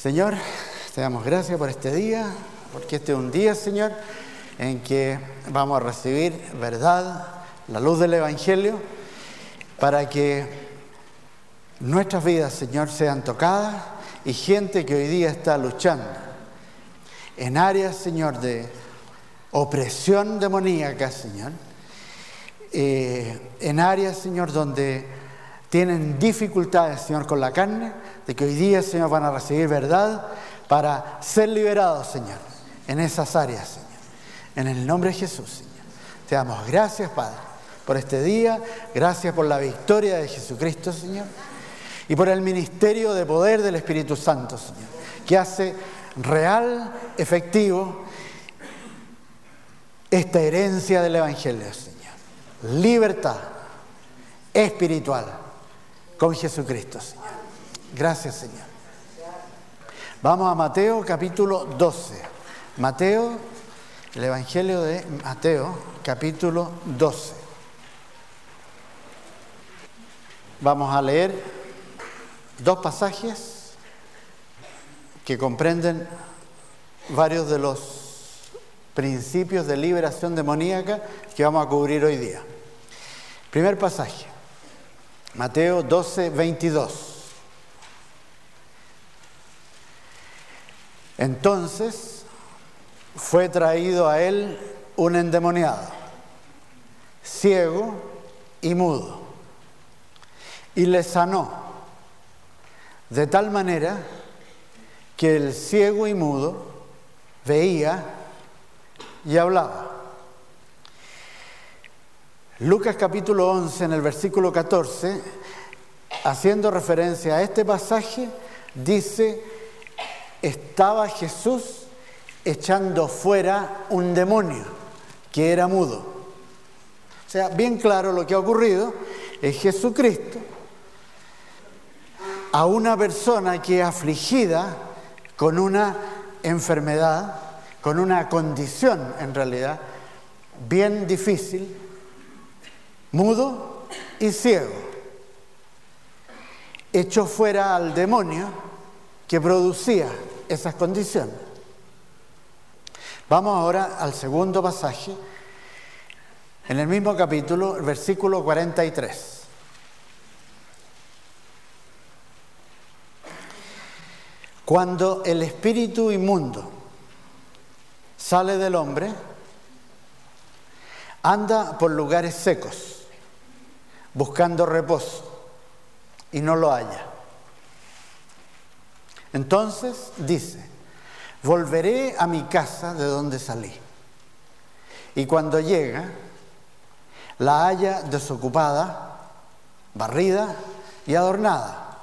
Señor, te damos gracias por este día, porque este es un día, Señor, en que vamos a recibir verdad, la luz del Evangelio, para que nuestras vidas, Señor, sean tocadas y gente que hoy día está luchando en áreas, Señor, de opresión demoníaca, Señor, eh, en áreas, Señor, donde tienen dificultades, Señor, con la carne, de que hoy día, Señor, van a recibir verdad para ser liberados, Señor, en esas áreas, Señor. En el nombre de Jesús, Señor. Te damos gracias, Padre, por este día, gracias por la victoria de Jesucristo, Señor, y por el ministerio de poder del Espíritu Santo, Señor, que hace real, efectivo, esta herencia del Evangelio, Señor. Libertad espiritual con Jesucristo, Señor. Gracias, Señor. Vamos a Mateo capítulo 12. Mateo, el Evangelio de Mateo, capítulo 12. Vamos a leer dos pasajes que comprenden varios de los principios de liberación demoníaca que vamos a cubrir hoy día. Primer pasaje. Mateo 12, 22. Entonces fue traído a él un endemoniado, ciego y mudo, y le sanó, de tal manera que el ciego y mudo veía y hablaba. Lucas capítulo 11, en el versículo 14, haciendo referencia a este pasaje, dice, estaba Jesús echando fuera un demonio que era mudo. O sea, bien claro lo que ha ocurrido es Jesucristo a una persona que es afligida con una enfermedad, con una condición en realidad bien difícil, mudo y ciego. Echó fuera al demonio que producía esas condiciones. Vamos ahora al segundo pasaje, en el mismo capítulo, versículo 43. Cuando el espíritu inmundo sale del hombre, anda por lugares secos buscando reposo y no lo haya. Entonces dice, volveré a mi casa de donde salí. Y cuando llega, la haya desocupada, barrida y adornada.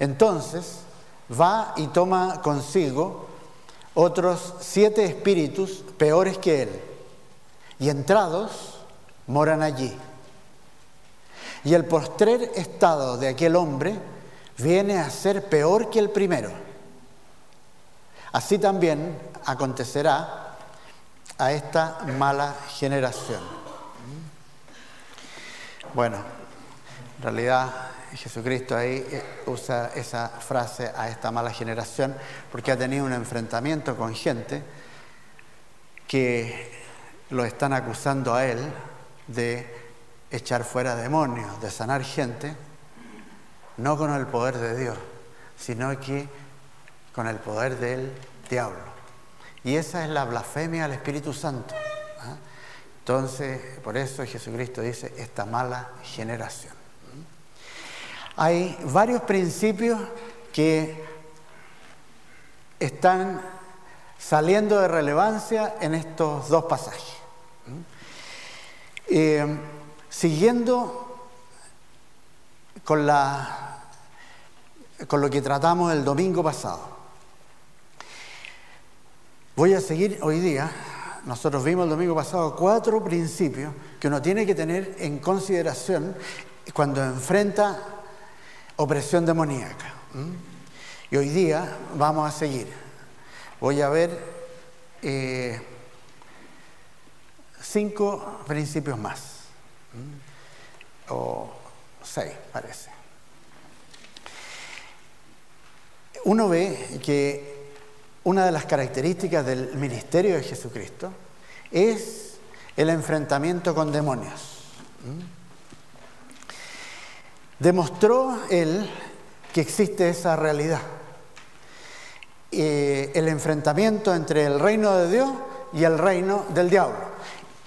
Entonces va y toma consigo otros siete espíritus peores que él, y entrados moran allí. Y el postrer estado de aquel hombre viene a ser peor que el primero. Así también acontecerá a esta mala generación. Bueno, en realidad Jesucristo ahí eh, usa esa frase a esta mala generación porque ha tenido un enfrentamiento con gente que lo están acusando a él de echar fuera demonios, de sanar gente, no con el poder de Dios, sino que con el poder del diablo. Y esa es la blasfemia al Espíritu Santo. ¿ah? Entonces, por eso Jesucristo dice, esta mala generación. Hay varios principios que están saliendo de relevancia en estos dos pasajes. Eh, Siguiendo con, lo que tratamos el domingo pasado, voy a seguir hoy día. Nosotros vimos el domingo pasado cuatro principios que uno tiene que tener en consideración cuando enfrenta opresión demoníaca. Y hoy día vamos a seguir. Voy a ver eh, cinco principios más o seis, parece. uno ve que una de las características del ministerio de Jesucristo es el enfrentamiento con demonios. Demostró él que existe esa realidad. Eh, el enfrentamiento entre el reino de Dios y el reino del diablo.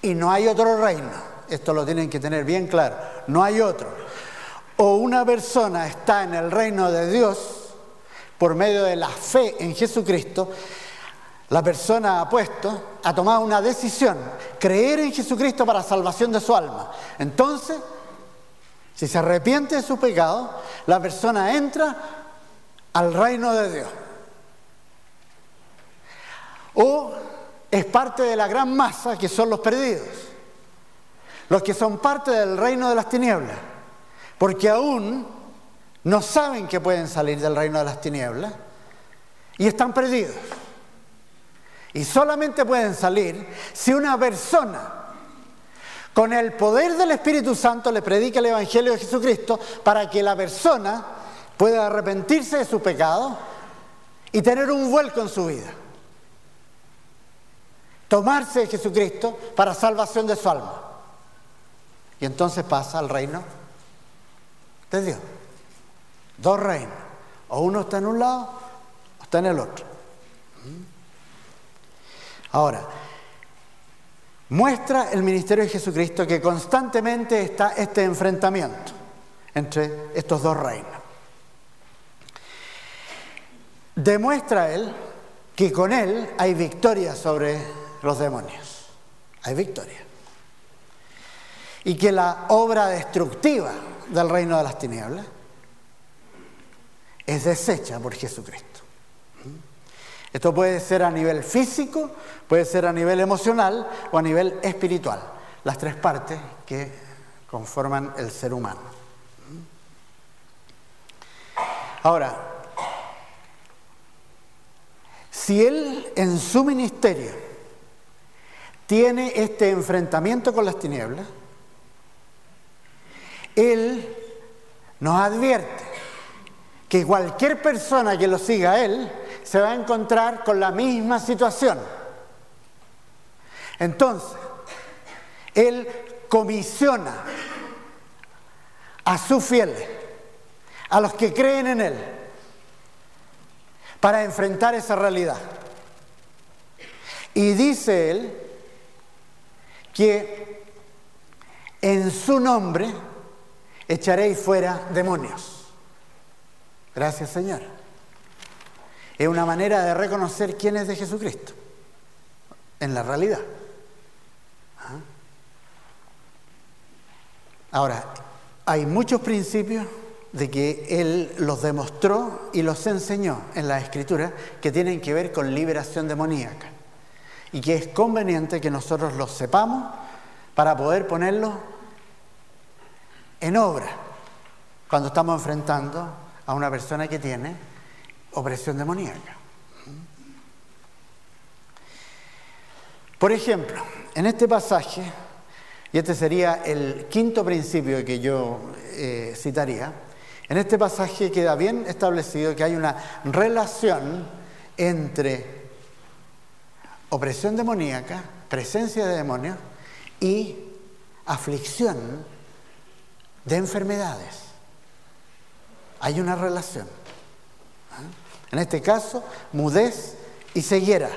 Y no hay otro reino. Esto lo tienen que tener bien claro. No hay otro. O una persona está en el reino de Dios por medio de la fe en Jesucristo, la persona ha puesto, ha tomado una decisión, creer en Jesucristo para salvación de su alma. Entonces, si se arrepiente de su pecado, la persona entra al reino de Dios. O es parte de la gran masa que son los perdidos, los que son parte del reino de las tinieblas, porque aún no saben que pueden salir del reino de las tinieblas y están perdidos. Y solamente pueden salir si una persona con el poder del Espíritu Santo le predica el Evangelio de Jesucristo para que la persona pueda arrepentirse de su pecado y tener un vuelco en su vida. Tomarse de Jesucristo para salvación de su alma. Y entonces pasa al reino de Dios. Dos reinos. O uno está en un lado o está en el otro. Ahora, muestra el ministerio de Jesucristo que constantemente está este enfrentamiento entre estos dos reinos. Demuestra él que con él hay victoria sobre los demonios. Hay victoria. Y que la obra destructiva del reino de las tinieblas es deshecha por Jesucristo. Esto puede ser a nivel físico, puede ser a nivel emocional o a nivel espiritual, las tres partes que conforman el ser humano. Ahora, si él en su ministerio tiene este enfrentamiento con las tinieblas, él nos advierte que cualquier persona que lo siga a él se va a encontrar con la misma situación. Entonces, él comisiona a sus fieles, a los que creen en él, para enfrentar esa realidad. Y dice él que en su nombre echaréis fuera demonios. Gracias Señor. Es una manera de reconocer quién es de Jesucristo en la realidad. ¿Ah? Ahora, hay muchos principios de que Él los demostró y los enseñó en la Escritura que tienen que ver con liberación demoníaca y que es conveniente que nosotros los sepamos para poder ponerlos en obra cuando estamos enfrentando a una persona que tiene opresión demoníaca. Por ejemplo, en este pasaje, y este sería el quinto principio que yo eh, citaría, en este pasaje queda bien establecido que hay una relación entre opresión demoníaca, presencia de demonios y aflicción de enfermedades. Hay una relación. ¿Ah? En este caso, mudez y ceguera.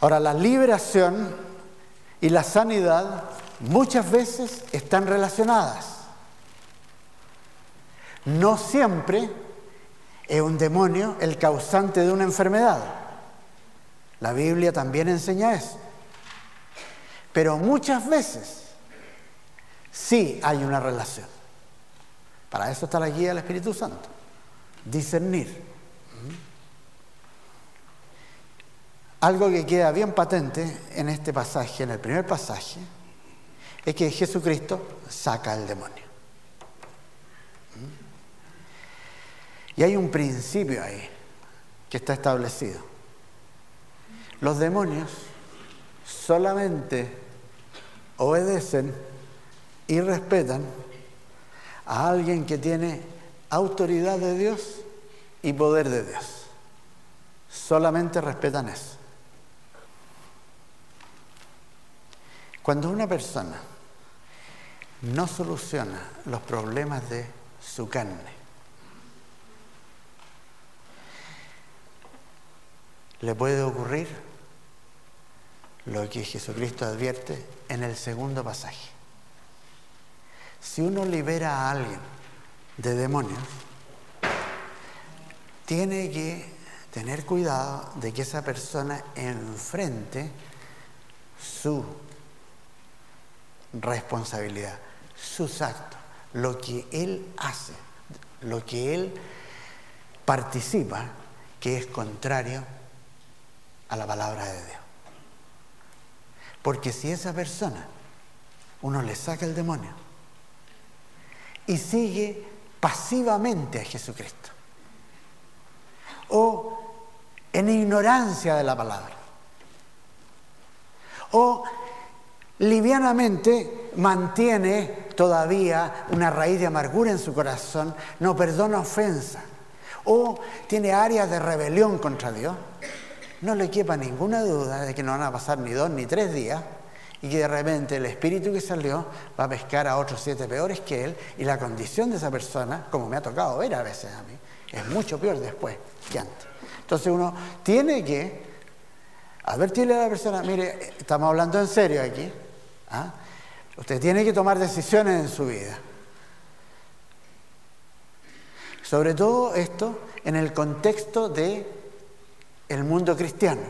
Ahora, la liberación y la sanidad muchas veces están relacionadas. No siempre es un demonio el causante de una enfermedad. La Biblia también enseña eso. Pero muchas veces sí hay una relación. Para eso está la guía del Espíritu Santo. Discernir. Algo que queda bien patente en este pasaje, en el primer pasaje, es que Jesucristo saca el demonio. Y hay un principio ahí que está establecido. Los demonios solamente obedecen y respetan a alguien que tiene autoridad de Dios y poder de Dios. Solamente respetan eso. Cuando una persona no soluciona los problemas de su carne, le puede ocurrir lo que Jesucristo advierte en el segundo pasaje. Si uno libera a alguien de demonios, tiene que tener cuidado de que esa persona enfrente su responsabilidad, sus actos, lo que él hace, lo que él participa, que es contrario a la palabra de Dios. Porque si esa persona uno le saca el demonio y sigue pasivamente a Jesucristo, o en ignorancia de la palabra, o livianamente mantiene todavía una raíz de amargura en su corazón, no perdona ofensa, o tiene áreas de rebelión contra Dios, no le quepa ninguna duda de que no van a pasar ni dos ni tres días y que de repente el espíritu que salió va a pescar a otros siete peores que él y la condición de esa persona, como me ha tocado ver a veces a mí, es mucho peor después que antes. Entonces uno tiene que advertirle a la persona, mire, estamos hablando en serio aquí, ¿ah? usted tiene que tomar decisiones en su vida. Sobre todo esto en el contexto de el mundo cristiano,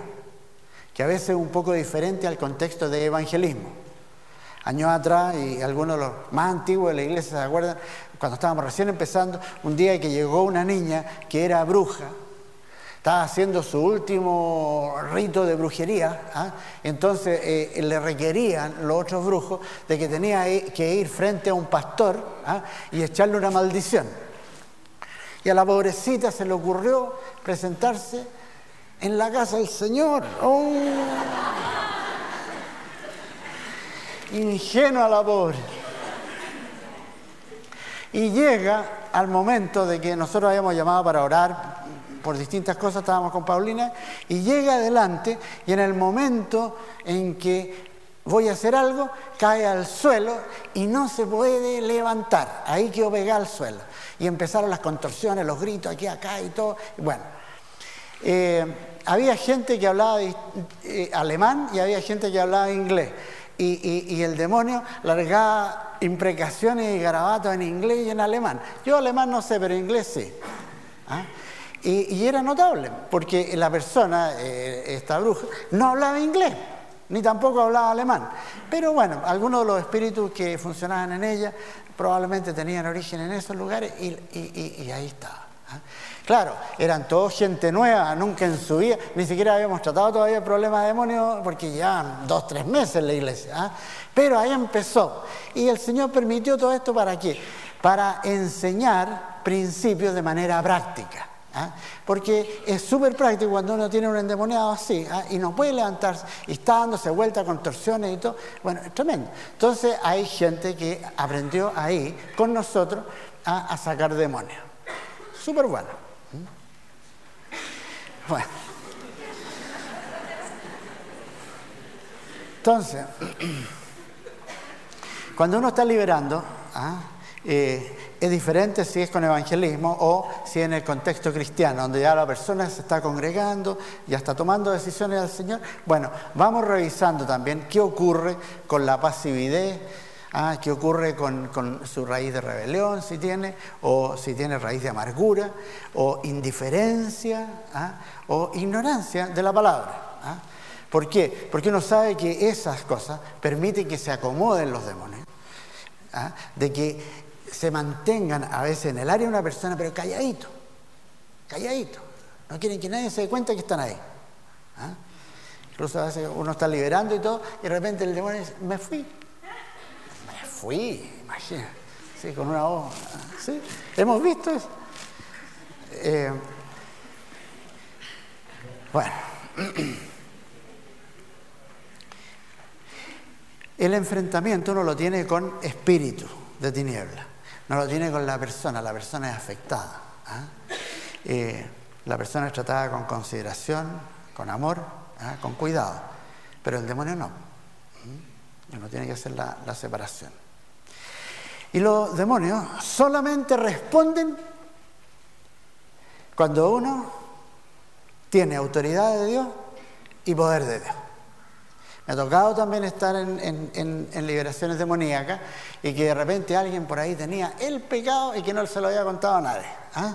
que a veces es un poco diferente al contexto de evangelismo. Años atrás, y algunos de los más antiguos de la iglesia se acuerdan, cuando estábamos recién empezando, un día que llegó una niña que era bruja, estaba haciendo su último rito de brujería, ¿ah? entonces eh, le requerían los otros brujos de que tenía que ir frente a un pastor ¿ah? y echarle una maldición. Y a la pobrecita se le ocurrió presentarse en la casa del Señor. Oh. Ingenua la pobre. Y llega al momento de que nosotros habíamos llamado para orar por distintas cosas, estábamos con Paulina, y llega adelante y en el momento en que voy a hacer algo, cae al suelo y no se puede levantar. Ahí quedó pegada al suelo. Y empezaron las contorsiones, los gritos aquí, acá y todo. Bueno, eh, había gente que hablaba eh, alemán y había gente que hablaba inglés. Y, el demonio largaba imprecaciones y garabatos en inglés y en alemán. Yo alemán no sé, pero inglés sí. ¿Ah? Y, era notable, porque la persona, eh, esta bruja, no hablaba inglés, ni tampoco hablaba alemán. Pero bueno, algunos de los espíritus que funcionaban en ella probablemente tenían origen en esos lugares y, ahí estaba. ¿ah? Claro, eran todos gente nueva, nunca en su vida, ni siquiera habíamos tratado todavía el problema de demonios porque ya dos, tres meses en la iglesia. ¿ah? Pero ahí empezó. Y el Señor permitió todo esto para qué? Para enseñar principios de manera práctica. ¿ah? Porque es súper práctico cuando uno tiene un endemoniado así ¿ah? y no puede levantarse y está dándose vuelta con torsiones y todo. Bueno, es tremendo. Entonces hay gente que aprendió ahí con nosotros a sacar demonios. Súper bueno. Bueno. Entonces, cuando uno está liberando, ¿ah? eh, es diferente si es con evangelismo o si en el contexto cristiano, donde ya la persona se está congregando, ya está tomando decisiones al Señor. Bueno, vamos revisando también qué ocurre con la pasividad Ah, ¿Qué ocurre con, su raíz de rebelión, si tiene, o si tiene raíz de amargura, o indiferencia, ah, o ignorancia de la palabra? Ah. ¿Por qué? Porque uno sabe que esas cosas permiten que se acomoden los demonios, de que se mantengan a veces en el área de una persona, pero calladito, calladito. No quieren que nadie se dé cuenta que están ahí. Incluso a veces uno está liberando y todo, y de repente el demonio dice, me fui, fui, imagínate, sí, con una voz. ¿sí? ¿Hemos visto eso? Eh, bueno, el enfrentamiento uno lo tiene con espíritu de tiniebla. no lo tiene con la persona, la persona es afectada. ¿ah? Eh, la persona es tratada con consideración, con amor, ¿ah? con cuidado, pero el demonio no. Uno tiene que hacer la separación. Y los demonios solamente responden cuando uno tiene autoridad de Dios y poder de Dios. Me ha tocado también estar en, liberaciones demoníacas y que de repente alguien por ahí tenía el pecado y que no se lo había contado a nadie. ¿ah?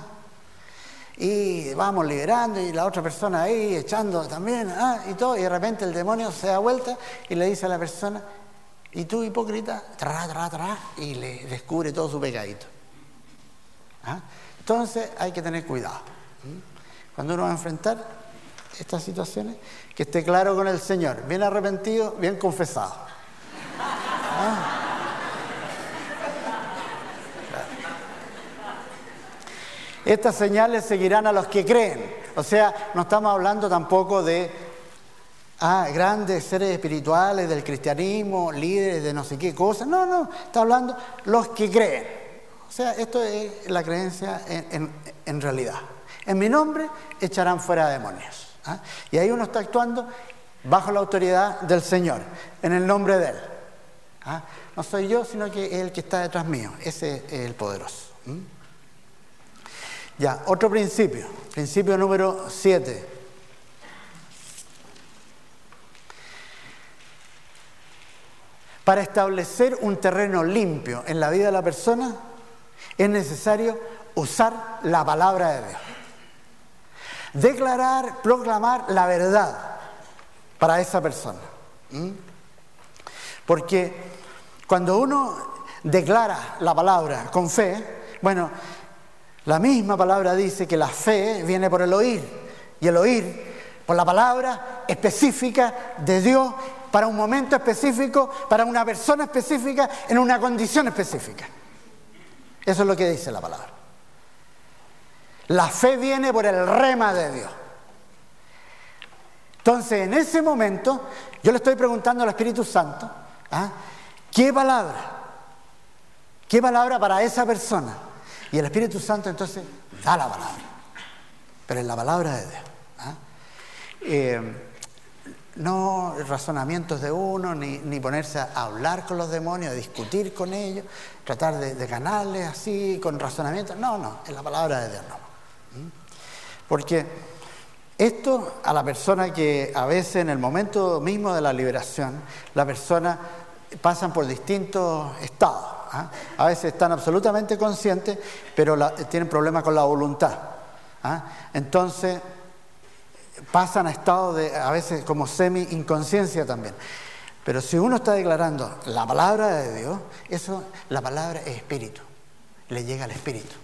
Y vamos liberando y la otra persona ahí echando también ¿ah? y todo. Y de repente el demonio se da vuelta y le dice a la persona, y tú hipócrita, tra, tra, tra, y le descubre todo su pecadito. ¿ah? Entonces hay que tener cuidado. Cuando uno va a enfrentar estas situaciones, que esté claro con el Señor, bien arrepentido, bien confesado. Ah. Estas señales seguirán a los que creen. O sea, no estamos hablando tampoco de ah, grandes seres espirituales del cristianismo, líderes de no sé qué cosas. No, no, está hablando los que creen. O sea, esto es la creencia en, en realidad. En mi nombre echarán fuera demonios. ¿ah? Y ahí uno está actuando bajo la autoridad del Señor, en el nombre de Él. ¿ah? No soy yo, sino que es el que está detrás mío. Ese es el poderoso. Ya, otro principio, principio número 7. Para establecer un terreno limpio en la vida de la persona es necesario usar la palabra de Dios declarar, proclamar la verdad para esa persona. Porque cuando uno declara la palabra con fe, bueno, la misma palabra dice que la fe viene por el oír y el oír por la palabra específica de Dios para un momento específico, para una persona específica, en una condición específica. Eso es lo que dice la palabra. La fe viene por el rema de Dios. Entonces, en ese momento, yo le estoy preguntando al Espíritu Santo, ¿ah? ¿qué palabra? ¿Qué palabra para esa persona? Y el Espíritu Santo entonces da la palabra, pero es la palabra de Dios. ¿ah? Eh, no razonamientos de uno, ni, ponerse a hablar con los demonios, a discutir con ellos, tratar de, ganarles así, con razonamientos. No, no, es la palabra de Dios. No. Porque esto a la persona que a veces en el momento mismo de la liberación, la persona pasan por distintos estados. ¿ah? A veces están absolutamente conscientes, pero tienen problemas con la voluntad. ¿ah? Entonces pasan a estados de a veces como semi inconsciencia también. Pero si uno está declarando la palabra de Dios, eso, la palabra es espíritu, le llega al espíritu.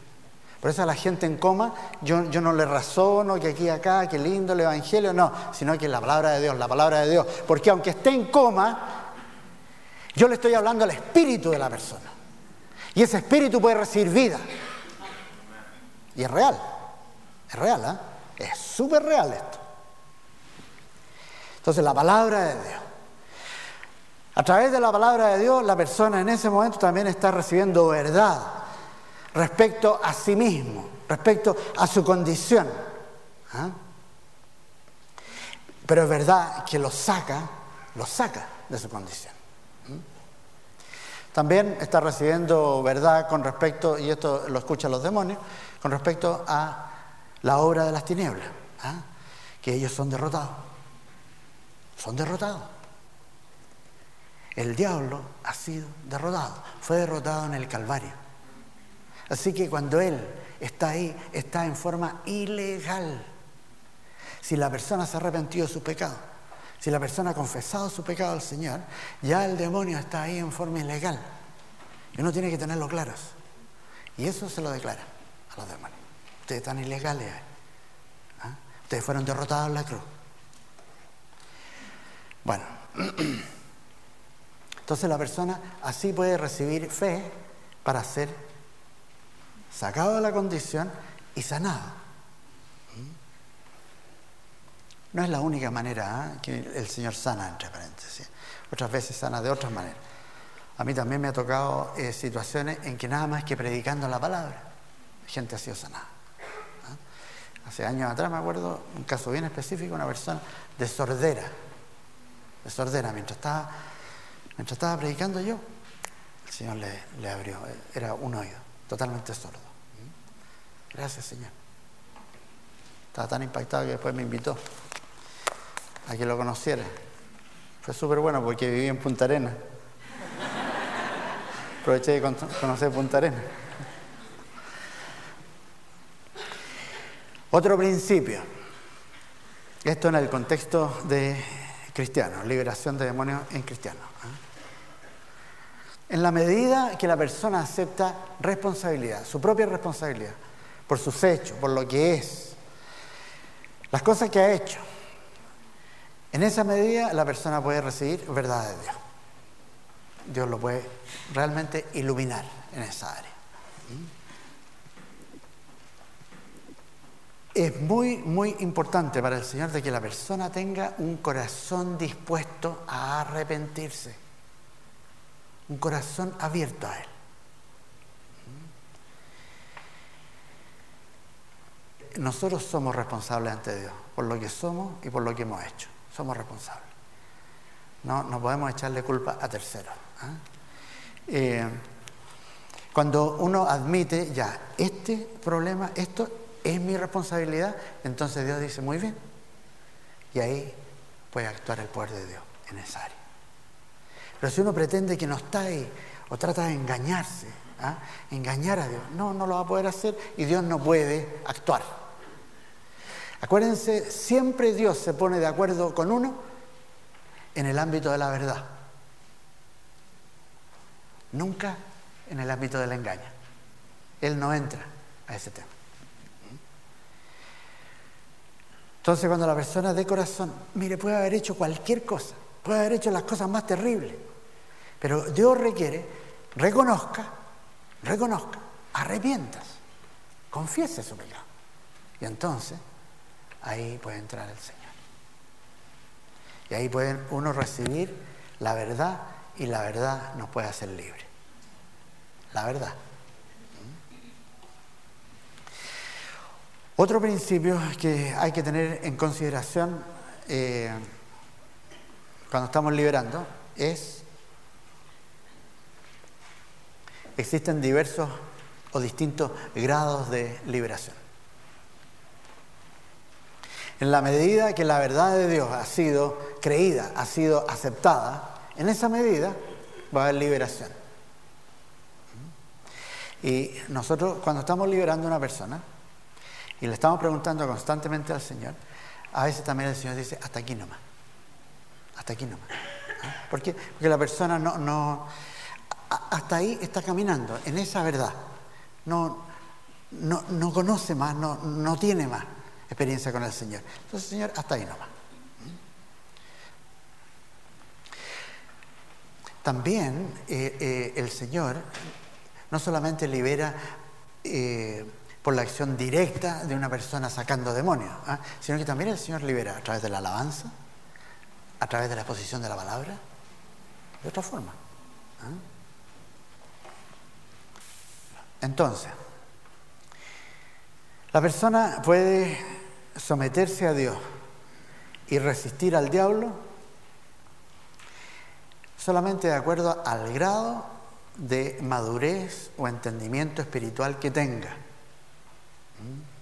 Por eso a la gente en coma, yo, no le razono que aquí acá, que lindo el Evangelio, no, sino que la palabra de Dios, la palabra de Dios. Porque aunque esté en coma, yo le estoy hablando al espíritu de la persona. Y ese espíritu puede recibir vida. Y es real, es real, ¿eh? es súper real esto. Entonces la palabra de Dios. A través de la palabra de Dios, la persona en ese momento también está recibiendo verdad respecto a sí mismo, respecto a su condición. ¿ah? Pero es verdad que lo saca, lo saca de su condición. También está recibiendo verdad con respecto, y esto lo escuchan los demonios, con respecto a la obra de las tinieblas, ¿ah? que ellos son derrotados. Son derrotados. El diablo ha sido derrotado, fue derrotado en el Calvario. Así que cuando Él está ahí, está en forma ilegal. Si la persona se ha arrepentido de su pecado, si la persona ha confesado su pecado al Señor, ya el demonio está ahí en forma ilegal. Y uno tiene que tenerlo claro. Y eso se lo declara a los demonios. Ustedes están ilegales. ¿ah? Ustedes fueron derrotados en la cruz. Bueno, entonces la persona así puede recibir fe para ser sacado de la condición y sanado. No es la única manera ¿eh? que el Señor sana, entre paréntesis. Otras veces sana de otras maneras. A mí también me ha tocado eh, situaciones en que nada más que predicando la palabra, gente ha sido sanada. ¿ah? Hace años atrás me acuerdo un caso bien específico, una persona de sordera, de sordera, mientras estaba, mientras estaba predicando yo, el Señor le, le abrió, era un oído, totalmente sordo. Gracias, Señor. Estaba tan impactado que después me invitó a que lo conociera. Fue súper bueno porque viví en Punta Arena. Aproveché de conocer Punta Arena. Otro principio. Esto en el contexto de cristiano, liberación de demonios en cristianos. ¿eh? En la medida que la persona acepta responsabilidad, su propia responsabilidad, por sus hechos, por lo que es, las cosas que ha hecho, en esa medida la persona puede recibir verdad de Dios. Dios lo puede realmente iluminar en esa área. Es muy, muy importante para el Señor de que la persona tenga un corazón dispuesto a arrepentirse, un corazón abierto a Él. Nosotros somos responsables ante Dios por lo que somos y por lo que hemos hecho. Somos responsables. No, no podemos echarle culpa a terceros. ¿ah? Eh, cuando uno admite, ya, este problema, esto es mi responsabilidad, entonces Dios dice, muy bien. Y ahí puede actuar el poder de Dios en esa área. Pero si uno pretende que no está ahí o trata de engañarse, ¿ah? engañar a Dios, no, no lo va a poder hacer y Dios no puede actuar. Acuérdense, siempre Dios se pone de acuerdo con uno en el ámbito de la verdad. Nunca en el ámbito del engaño. Él no entra a ese tema. Entonces cuando la persona de corazón, mire, puede haber hecho cualquier cosa, puede haber hecho las cosas más terribles, pero Dios requiere, reconozca, reconozca, arrepientas, confiese su pecado. Y entonces ahí puede entrar el Señor. Y ahí puede uno recibir la verdad y la verdad nos puede hacer libre. La verdad. Otro principio que hay que tener en consideración eh, cuando estamos liberando es, existen diversos o distintos grados de liberación. En la medida que la verdad de Dios ha sido creída, ha sido aceptada, en esa medida va a haber liberación. Y nosotros cuando estamos liberando a una persona y le estamos preguntando constantemente al Señor, a veces también el Señor dice, hasta aquí nomás, hasta aquí nomás. ¿Ah? ¿Por qué? Porque la persona no, no, hasta ahí está caminando, en esa verdad. No, no, no conoce más, no, no tiene más experiencia con el Señor. Entonces, Señor, hasta ahí nomás. También eh, eh, el Señor no solamente libera eh, por la acción directa de una persona sacando demonios, ¿ah? sino que también el Señor libera a través de la alabanza, a través de la exposición de la palabra, de otra forma. ¿ah? Entonces, la persona puede someterse a Dios y resistir al diablo solamente de acuerdo al grado de madurez o entendimiento espiritual que tenga. ¿Mm?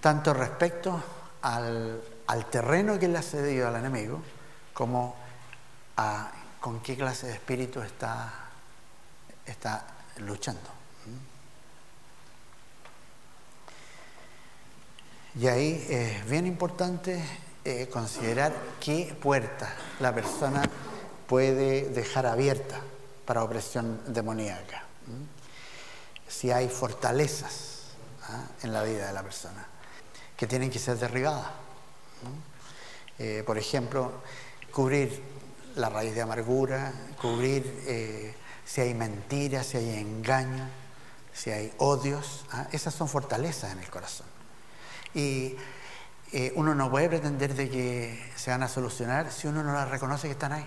Tanto respecto al, terreno que le ha cedido al enemigo, como a con qué clase de espíritu está, luchando. Y ahí es bien importante eh, considerar qué puerta la persona puede dejar abierta para opresión demoníaca. Si hay fortalezas ¿ah? en la vida de la persona que tienen que ser derribadas. Eh, por ejemplo, cubrir la raíz de amargura, cubrir eh, si hay mentiras, si hay engaño, si hay odios. ¿ah? Esas son fortalezas en el corazón. Y eh, uno no puede pretender de que se van a solucionar si uno no las reconoce que están ahí.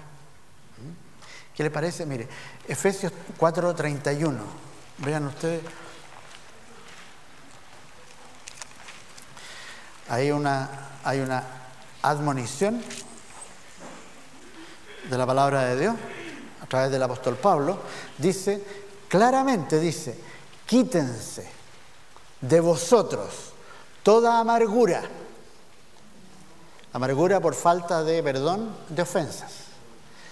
¿Qué le parece? Mire, Efesios 4:31. Vean ustedes. Hay una, hay una admonición de la palabra de Dios a través del apóstol Pablo. Dice, claramente dice, quítense de vosotros toda amargura. Amargura por falta de perdón de ofensas.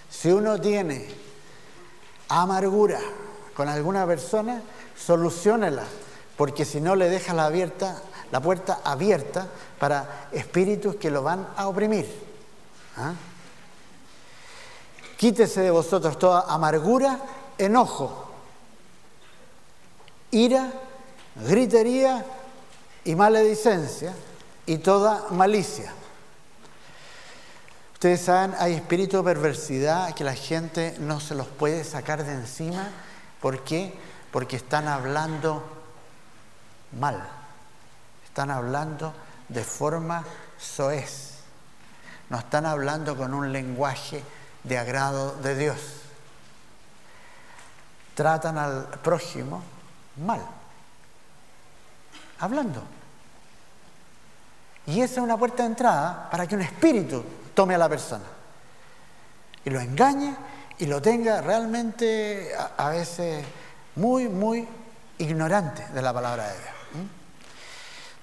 Si uno tiene amargura con alguna persona, solucionela, porque si no le deja la, abierta, la puerta abierta para espíritus que lo van a oprimir. ¿Ah? Quítese de vosotros toda amargura, enojo, ira, gritería y maledicencia y toda malicia. Ustedes saben, hay espíritu de perversidad que la gente no se los puede sacar de encima. ¿Por qué? Porque están hablando mal. Están hablando de forma soez. No están hablando con un lenguaje de agrado de Dios. Tratan al prójimo mal. Hablando. Y esa es una puerta de entrada para que un espíritu tome a la persona y lo engañe y lo tenga realmente a, veces muy, muy ignorante de la palabra de Dios.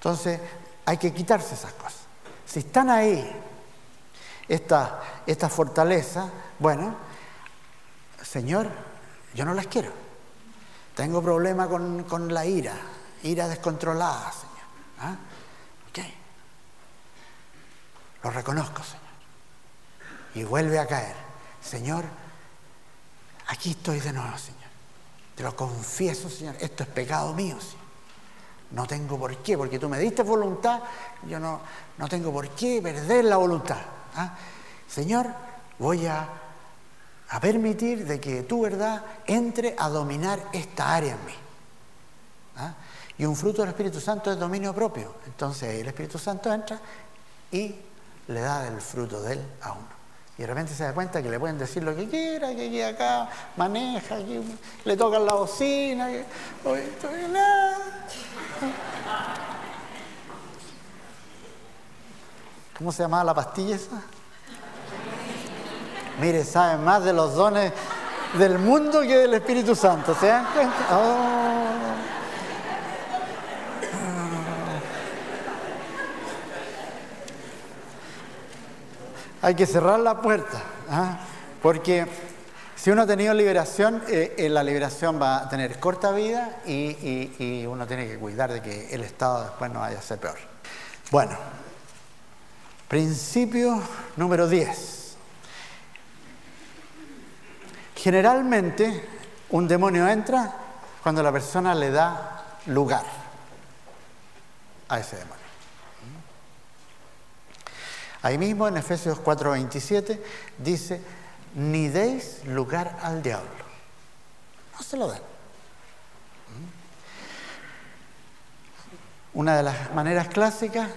Entonces hay que quitarse esas cosas. Si están ahí, esta, esta fortaleza, bueno, Señor, yo no las quiero. Tengo problema con, la ira, ira descontrolada, Señor. ¿Ah? Lo reconozco, Señor y vuelve a caer. Señor, aquí estoy de nuevo, Señor. Te lo confieso, Señor, esto es pecado mío, Señor. No tengo por qué, porque tú me diste voluntad, yo no, no tengo por qué perder la voluntad. ¿ah? Señor, voy a, a, permitir de que tu verdad entre a dominar esta área en mí. ¿ah? Y un fruto del Espíritu Santo es dominio propio. Entonces el Espíritu Santo entra y le da el fruto de él a uno. Y de repente se da cuenta que le pueden decir lo que quiera, que aquí acá maneja, que le tocan la bocina, que ¿Cómo se llamaba la pastilla esa? Mire, saben más de los dones del mundo que del Espíritu Santo, ¿se dan cuenta? Oh. hay que cerrar la puerta, ¿ah? porque si uno ha tenido liberación, eh, eh, la liberación va a tener corta vida y, uno tiene que cuidar de que el Estado después no vaya a ser peor. Bueno, principio número 10. Generalmente un demonio entra cuando la persona le da lugar a ese demonio. Ahí mismo en Efesios 4:27 dice, ni deis lugar al diablo. No se lo den. Una de las maneras clásicas,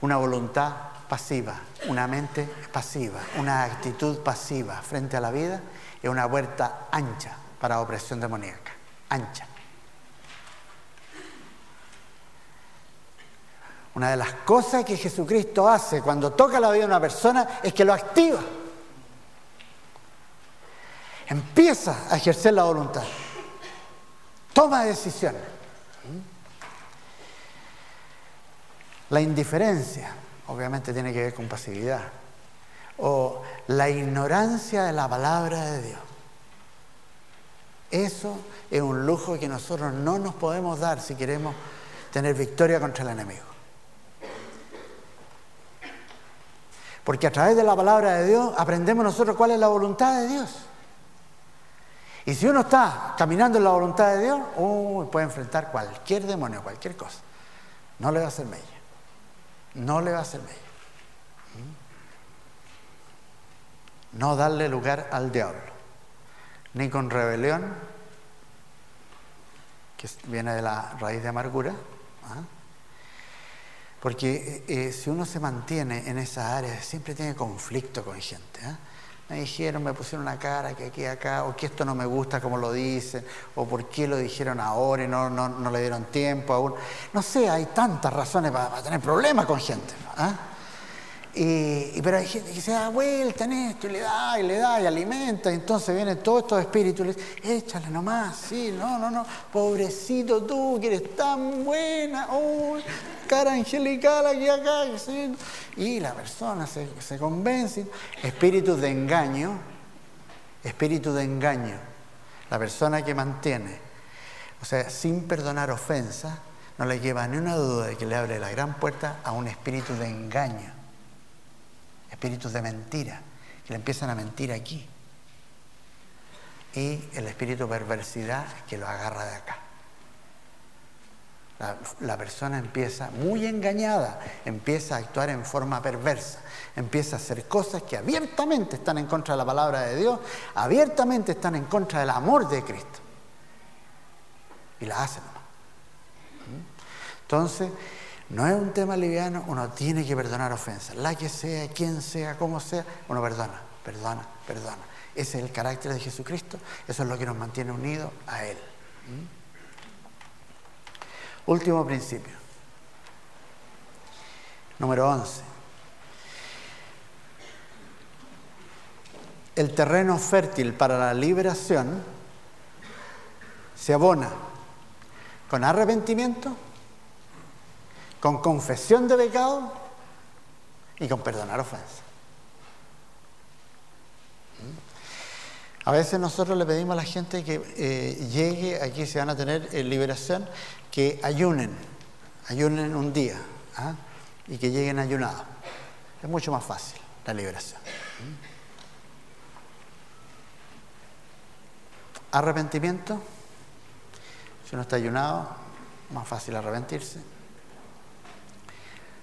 una voluntad pasiva, una mente pasiva, una actitud pasiva frente a la vida es una puerta ancha para opresión demoníaca, ancha. Una de las cosas que Jesucristo hace cuando toca la vida de una persona es que lo activa. Empieza a ejercer la voluntad. Toma decisiones. La indiferencia, obviamente, tiene que ver con pasividad. O la ignorancia de la palabra de Dios. Eso es un lujo que nosotros no nos podemos dar si queremos tener victoria contra el enemigo. Porque a través de la palabra de Dios aprendemos nosotros cuál es la voluntad de Dios. Y si uno está caminando en la voluntad de Dios, puede enfrentar cualquier demonio, cualquier cosa. No le va a hacer mella. No le va a hacer mella. ¿Mm? No darle lugar al diablo. Ni con rebelión, que viene de la raíz de amargura. ¿ah? Porque eh, eh, si uno se mantiene en esa área, siempre tiene conflicto con gente. ¿eh? Me dijeron, me pusieron una cara que aquí, acá, o que esto no me gusta como lo dicen, o por qué lo dijeron ahora y no, no, le dieron tiempo aún. No sé, hay tantas razones para, tener problemas con gente. ¿ah? Y, pero hay gente que se da vuelta en esto y le da y le da y alimenta. Y entonces vienen todos estos espíritus y le dicen, échale nomás, sí, no, no, no, pobrecito tú que eres tan buena, oh, cara angelical aquí acá. Y la persona se, se convence. Espíritus de engaño, espíritu de engaño. La persona que mantiene, o sea, sin perdonar ofensa, no le lleva ni una duda de que le abre la gran puerta a un espíritu de engaño espíritus de mentira, que le empiezan a mentir aquí. Y el espíritu de perversidad que lo agarra de acá. La, persona empieza muy engañada, empieza a actuar en forma perversa, empieza a hacer cosas que abiertamente están en contra de la palabra de Dios, abiertamente están en contra del amor de Cristo. Y la hacen. Entonces, no es un tema liviano, uno tiene que perdonar ofensas. La que sea, quien sea, como sea, uno perdona, perdona, perdona. Ese es el carácter de Jesucristo, eso es lo que nos mantiene unidos a Él. ¿Mm? Último principio. Número 11. El terreno fértil para la liberación se abona con arrepentimiento con confesión de pecado y con perdonar ofensas. ¿Mm? A veces nosotros le pedimos a la gente que eh, llegue, aquí se van a tener eh, liberación, que ayunen, ayunen un día ¿ah? y que lleguen ayunados. Es mucho más fácil la liberación. ¿Mm? Arrepentimiento, si uno está ayunado, más fácil arrepentirse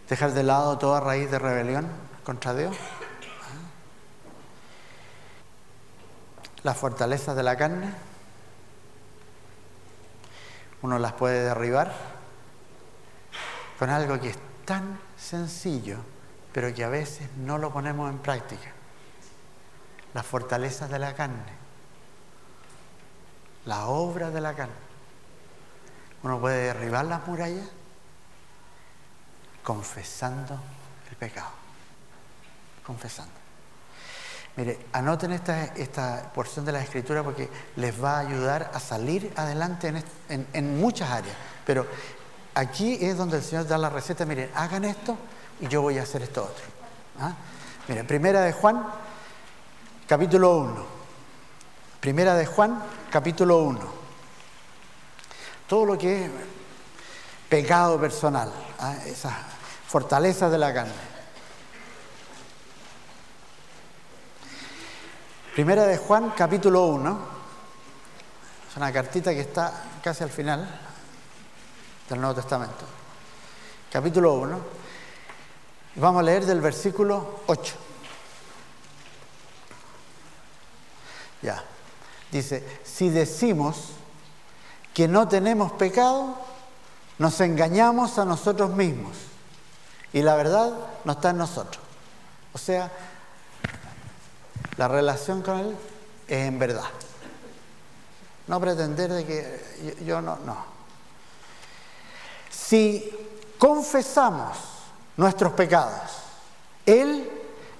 dejar de lado toda raíz de rebelión contra Dios. Las fortalezas de la carne, uno las puede derribar con algo que es tan sencillo, pero que a veces no lo ponemos en práctica. Las fortalezas de la carne, la obra de la carne. Uno puede derribar las murallas confesando el pecado. Confesando. Mire, anoten esta, esta porción de la escritura porque les va a ayudar a salir adelante en, muchas áreas. Pero aquí es donde el Señor da la receta. Miren, hagan esto y yo voy a hacer esto otro. ¿Ah? Miren, primera de Juan, capítulo 1. Primera de Juan, capítulo 1. Todo lo que es pecado personal, ¿ah? Fortaleza de la carne. Primera de Juan, capítulo 1. Es una cartita que está casi al final del Nuevo Testamento. Capítulo 1. Vamos a leer del versículo 8. Ya. Dice, si decimos que no tenemos pecado, nos engañamos a nosotros mismos y la verdad no está en nosotros. O sea, la relación con Él es en verdad. No pretender de que yo, no, no. Si confesamos nuestros pecados, Él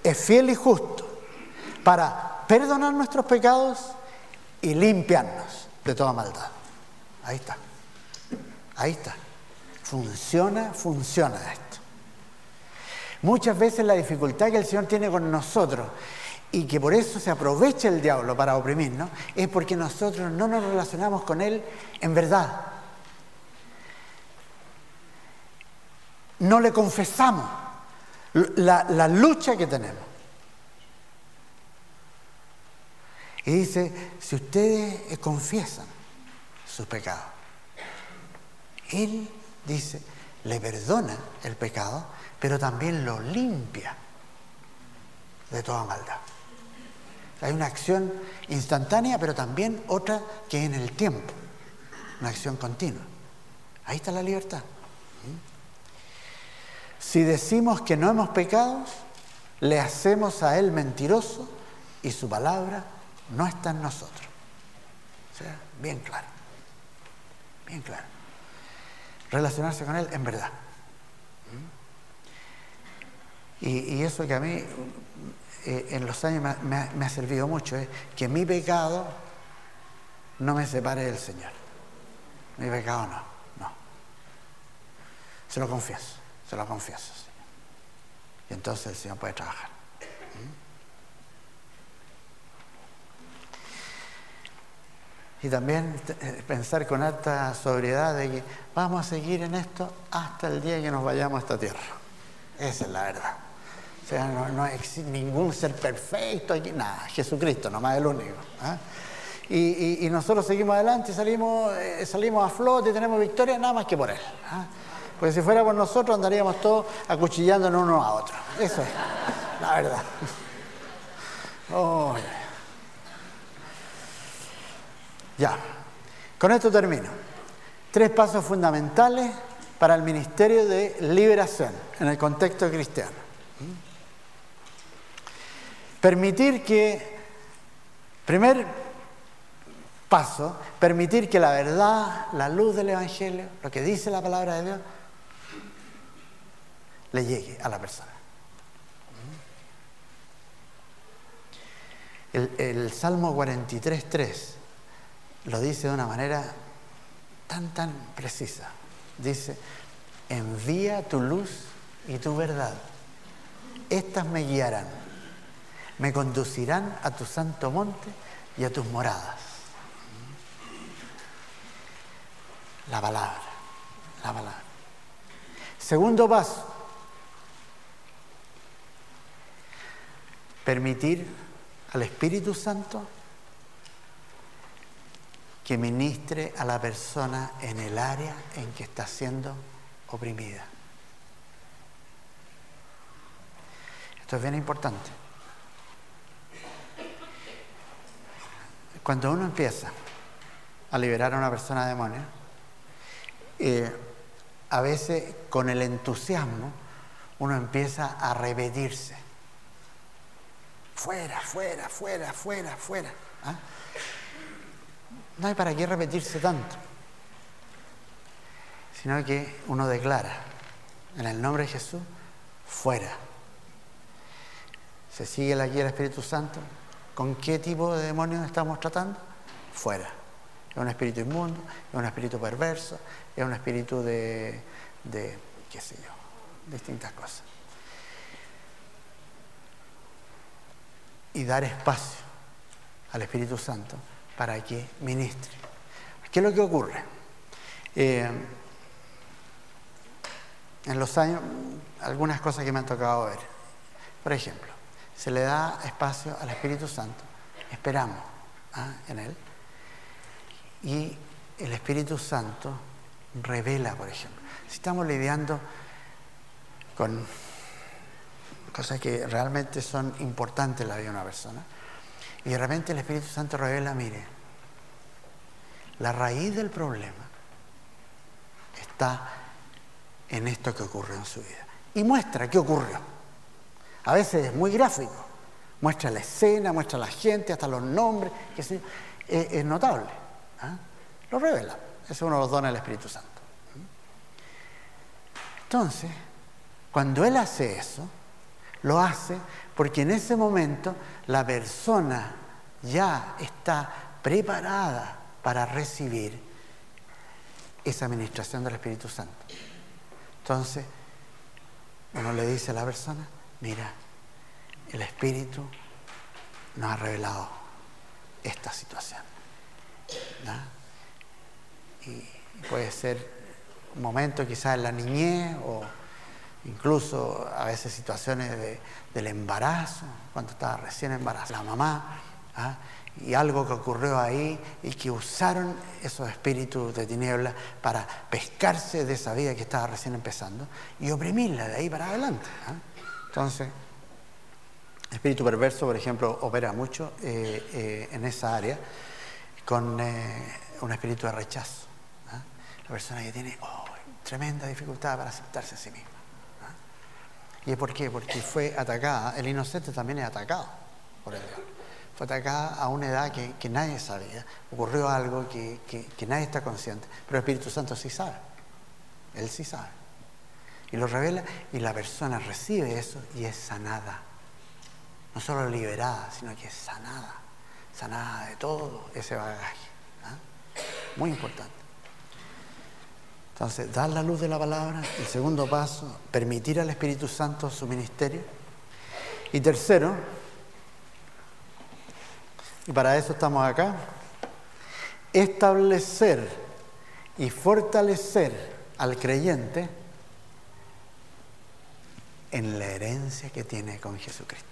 es fiel y justo para perdonar nuestros pecados y limpiarnos de toda maldad. Ahí está. Ahí está. Funciona, funciona esto. Muchas veces la dificultad que el Señor tiene con nosotros y que por eso se aprovecha el diablo para oprimirnos, es porque nosotros no nos relacionamos con Él en verdad. No le confesamos la, lucha que tenemos. Y dice, si ustedes confiesan sus pecados, Él dice, le perdona el pecado pero también lo limpia de toda maldad. Hay una acción instantánea, pero también otra que en el tiempo, una acción continua. Ahí está la libertad. Si decimos que no hemos pecado, le hacemos a Él mentiroso y su palabra no está en nosotros. O sea, bien claro. Bien claro. Relacionarse con Él en verdad. Y, eso que a mí eh, en los años me, ha servido mucho es que mi pecado no me separe del Señor. Mi pecado no, no. Se lo confieso, se lo confieso, Señor. Y entonces el Señor puede trabajar. Y también eh, pensar con alta sobriedad de que vamos a seguir en esto hasta el día que nos vayamos a esta tierra. Esa es la verdad. O sea, no, existe ningún ser perfecto aquí, nada, Jesucristo, nomás el único. ¿ah? Y, nosotros seguimos adelante y salimos, eh, salimos a flote y tenemos victoria nada más que por Él. ¿ah? Porque si fuera por nosotros andaríamos todos acuchillándonos uno a otro. Eso es, la verdad. Ya, con esto termino. Tres pasos fundamentales para el ministerio de liberación en el contexto cristiano. Permitir que, primer paso, permitir que la verdad, la luz del Evangelio, lo que dice la palabra de Dios, le llegue a la persona. El, el Salmo 43.3 lo dice de una manera tan, tan precisa. Dice, envía tu luz y tu verdad. Estas me guiarán me conducirán a tu santo monte y a tus moradas. La palabra, la palabra. Segundo paso, permitir al Espíritu Santo que ministre a la persona en el área en que está siendo oprimida. Esto es bien importante. Cuando uno empieza a liberar a una persona de demonios, eh, a veces con el entusiasmo uno empieza a repetirse. Fuera, fuera, fuera, fuera, fuera. ¿ah? No hay para qué repetirse tanto, sino que uno declara, en el nombre de Jesús, fuera. Se sigue la guía del Espíritu Santo, ¿Con qué tipo de demonios estamos tratando? Fuera. Es un espíritu inmundo, es un espíritu perverso, es un espíritu de, qué sé yo, distintas cosas. Y dar espacio al Espíritu Santo para que ministre. ¿Qué es lo que ocurre? Eh, en los años, algunas cosas que me han tocado ver. Por ejemplo, se le da espacio al Espíritu Santo, esperamos ¿ah? en Él, y el Espíritu Santo revela, por ejemplo. Si estamos lidiando con cosas que realmente son importantes en la vida de una persona, y de repente el Espíritu Santo revela, mire, la raíz del problema está en esto que ocurre en su vida. Y muestra qué ocurrió. A veces es muy gráfico. Muestra la escena, muestra la gente, hasta los nombres, que es, notable. ¿ah? Lo revela. Ese es uno de los dones del Espíritu Santo. Entonces, cuando Él hace eso, lo hace porque en ese momento la persona ya está preparada para recibir esa administración del Espíritu Santo. Entonces, uno le dice a la persona, mira, el Espíritu nos ha revelado esta situación. Y puede ser un momento quizás en la niñez o incluso a veces situaciones del embarazo, cuando estaba recién embarazada la mamá, ¿ah? y algo que ocurrió ahí y que usaron esos espíritus de tinieblas para pescarse de esa vida que estaba recién empezando y oprimirla de ahí para adelante. ¿ah? Entonces, espíritu perverso, por ejemplo, opera mucho eh, eh, en esa área con eh, un espíritu de rechazo. ¿ah? La persona que tiene oh, tremenda dificultad para aceptarse a sí misma. ¿ah? ¿Y por qué? Porque fue atacada. El inocente también es atacado por el diablo. fue atacada a una edad que, nadie sabía. Ocurrió algo que nadie está consciente, pero el Espíritu Santo sí sabe. Él sí sabe. Y lo revela y la persona recibe eso y es sanada. No solo liberada, sino que es sanada. Sanada de todo ese bagaje. Muy importante. Entonces, dar la luz de la palabra. El segundo paso, permitir al Espíritu Santo su ministerio. Y tercero, y para eso estamos acá, establecer y fortalecer al creyente en la herencia que tiene con Jesucristo.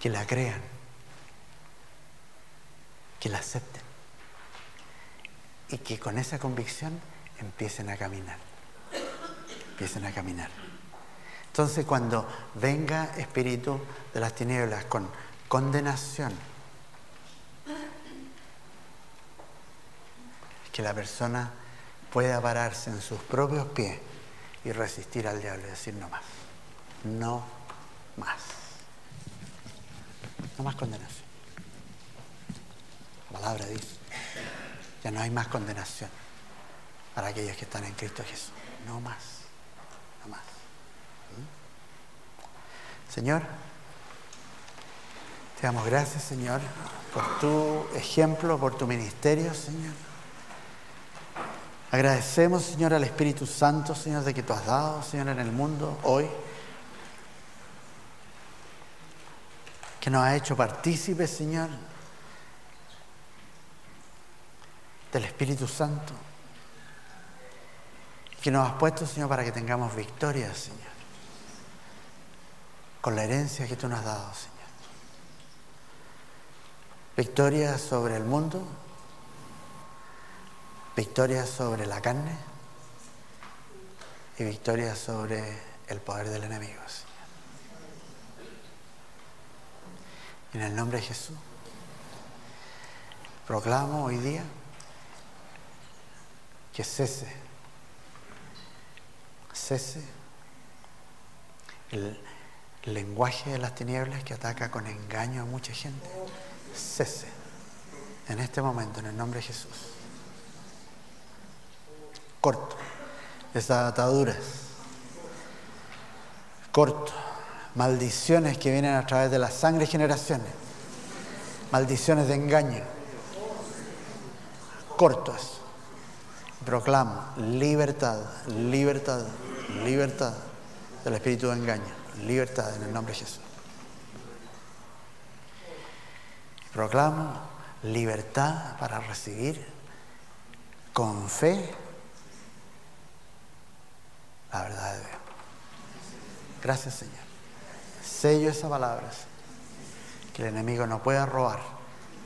Que la crean, que la acepten y que con esa convicción empiecen a caminar, empiecen a caminar. Entonces cuando venga espíritu de las tinieblas con condenación, que la persona pueda pararse en sus propios pies y resistir al diablo y decir no más, no más, no más condenación. La palabra dice, ya no hay más condenación para aquellos que están en Cristo Jesús, no más, no más. ¿Mm? Señor, te damos gracias, Señor, por tu ejemplo, por tu ministerio, Señor. Agradecemos, Señor, al Espíritu Santo, Señor, de que tú has dado, Señor, en el mundo hoy. Que nos ha hecho partícipes, Señor, del Espíritu Santo. Que nos has puesto, Señor, para que tengamos victoria, Señor. Con la herencia que tú nos has dado, Señor. Victoria sobre el mundo victoria sobre la carne y victoria sobre el poder del enemigo. En el nombre de Jesús, proclamo hoy día que cese, cese el lenguaje de las tinieblas que ataca con engaño a mucha gente. Cese en este momento, en el nombre de Jesús corto, esas ataduras, corto, maldiciones que vienen a través de la sangre y generaciones, maldiciones de engaño, cortos. Proclamo libertad, libertad, libertad del espíritu de engaño, libertad en el nombre de Jesús. Proclamo libertad para recibir con fe la verdad de Dios. Gracias Señor. Sello esas palabras. Que el enemigo no pueda robar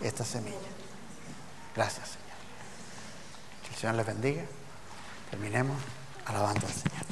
esta semilla. Gracias Señor. Que el Señor les bendiga. Terminemos alabando al Señor.